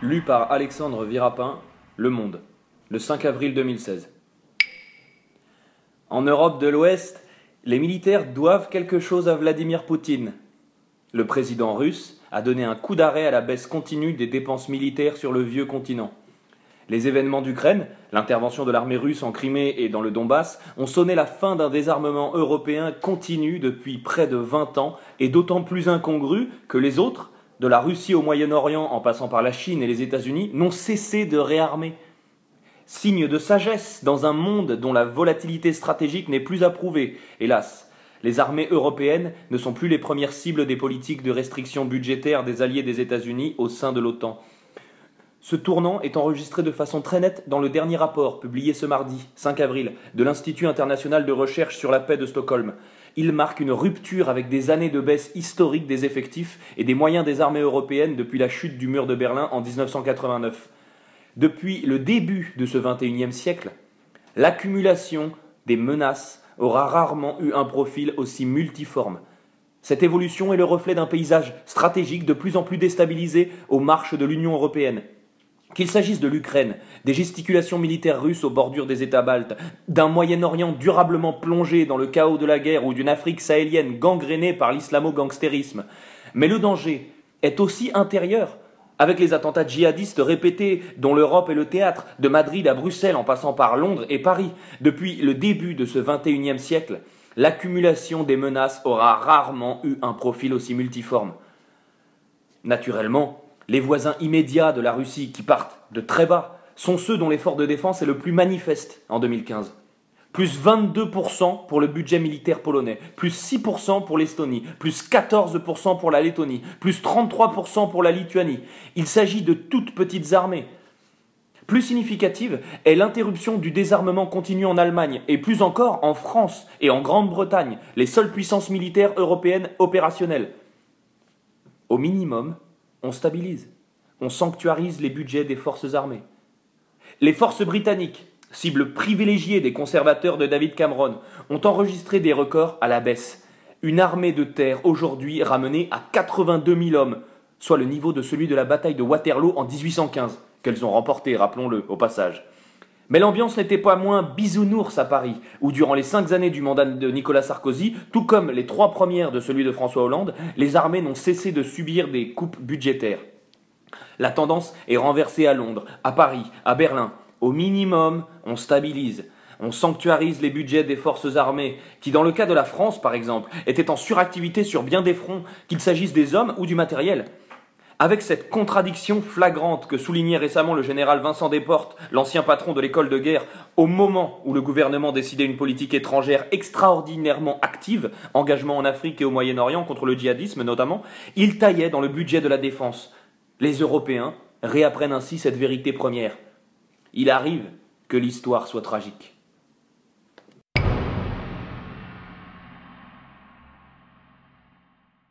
Lu par Alexandre Virapin, Le Monde, le 5 avril 2016. En Europe de l'Ouest, les militaires doivent quelque chose à Vladimir Poutine. Le président russe a donné un coup d'arrêt à la baisse continue des dépenses militaires sur le vieux continent. Les événements d'Ukraine, l'intervention de l'armée russe en Crimée et dans le Donbass, ont sonné la fin d'un désarmement européen continu depuis près de 20 ans et d'autant plus incongru que les autres, de la Russie au Moyen-Orient en passant par la Chine et les États-Unis, n'ont cessé de réarmer. Signe de sagesse dans un monde dont la volatilité stratégique n'est plus approuvée, hélas. Les armées européennes ne sont plus les premières cibles des politiques de restriction budgétaire des alliés des États-Unis au sein de l'OTAN. Ce tournant est enregistré de façon très nette dans le dernier rapport publié ce mardi, 5 avril, de l'Institut international de recherche sur la paix de Stockholm, il marque une rupture avec des années de baisse historique des effectifs et des moyens des armées européennes depuis la chute du mur de Berlin en 1989. Depuis le début de ce XXIe siècle, l'accumulation des menaces aura rarement eu un profil aussi multiforme. Cette évolution est le reflet d'un paysage stratégique de plus en plus déstabilisé aux marches de l'Union européenne. Qu'il s'agisse de l'Ukraine, des gesticulations militaires russes aux bordures des États baltes, d'un Moyen-Orient durablement plongé dans le chaos de la guerre ou d'une Afrique sahélienne gangrénée par l'islamo-gangstérisme. Mais le danger est aussi intérieur, avec les attentats djihadistes répétés dont l'Europe est le théâtre, de Madrid à Bruxelles en passant par Londres et Paris, depuis le début de ce XXIe siècle, l'accumulation des menaces aura rarement eu un profil aussi multiforme. Naturellement, les voisins immédiats de la Russie qui partent de très bas sont ceux dont l'effort de défense est le plus manifeste en 2015. Plus 22% pour le budget militaire polonais, plus 6% pour l'Estonie, plus 14% pour la Lettonie, plus 33% pour la Lituanie. Il s'agit de toutes petites armées. Plus significative est l'interruption du désarmement continu en Allemagne et plus encore en France et en Grande-Bretagne, les seules puissances militaires européennes opérationnelles. Au minimum, on stabilise, on sanctuarise les budgets des forces armées. Les forces britanniques, cible privilégiée des conservateurs de David Cameron, ont enregistré des records à la baisse. Une armée de terre aujourd'hui ramenée à 82 000 hommes, soit le niveau de celui de la bataille de Waterloo en 1815, qu'elles ont remporté, rappelons-le, au passage. Mais l'ambiance n'était pas moins bisounours à Paris, où durant les cinq années du mandat de Nicolas Sarkozy, tout comme les trois premières de celui de François Hollande, les armées n'ont cessé de subir des coupes budgétaires. La tendance est renversée à Londres, à Paris, à Berlin. Au minimum, on stabilise. On sanctuarise les budgets des forces armées, qui dans le cas de la France par exemple, étaient en suractivité sur bien des fronts, qu'il s'agisse des hommes ou du matériel. Avec cette contradiction flagrante que soulignait récemment le général Vincent Desportes, l'ancien patron de l'école de guerre, au moment où le gouvernement décidait une politique étrangère extraordinairement active, engagement en Afrique et au Moyen-Orient contre le djihadisme notamment, il taillait dans le budget de la défense. Les Européens réapprennent ainsi cette vérité première. Il arrive que l'histoire soit tragique.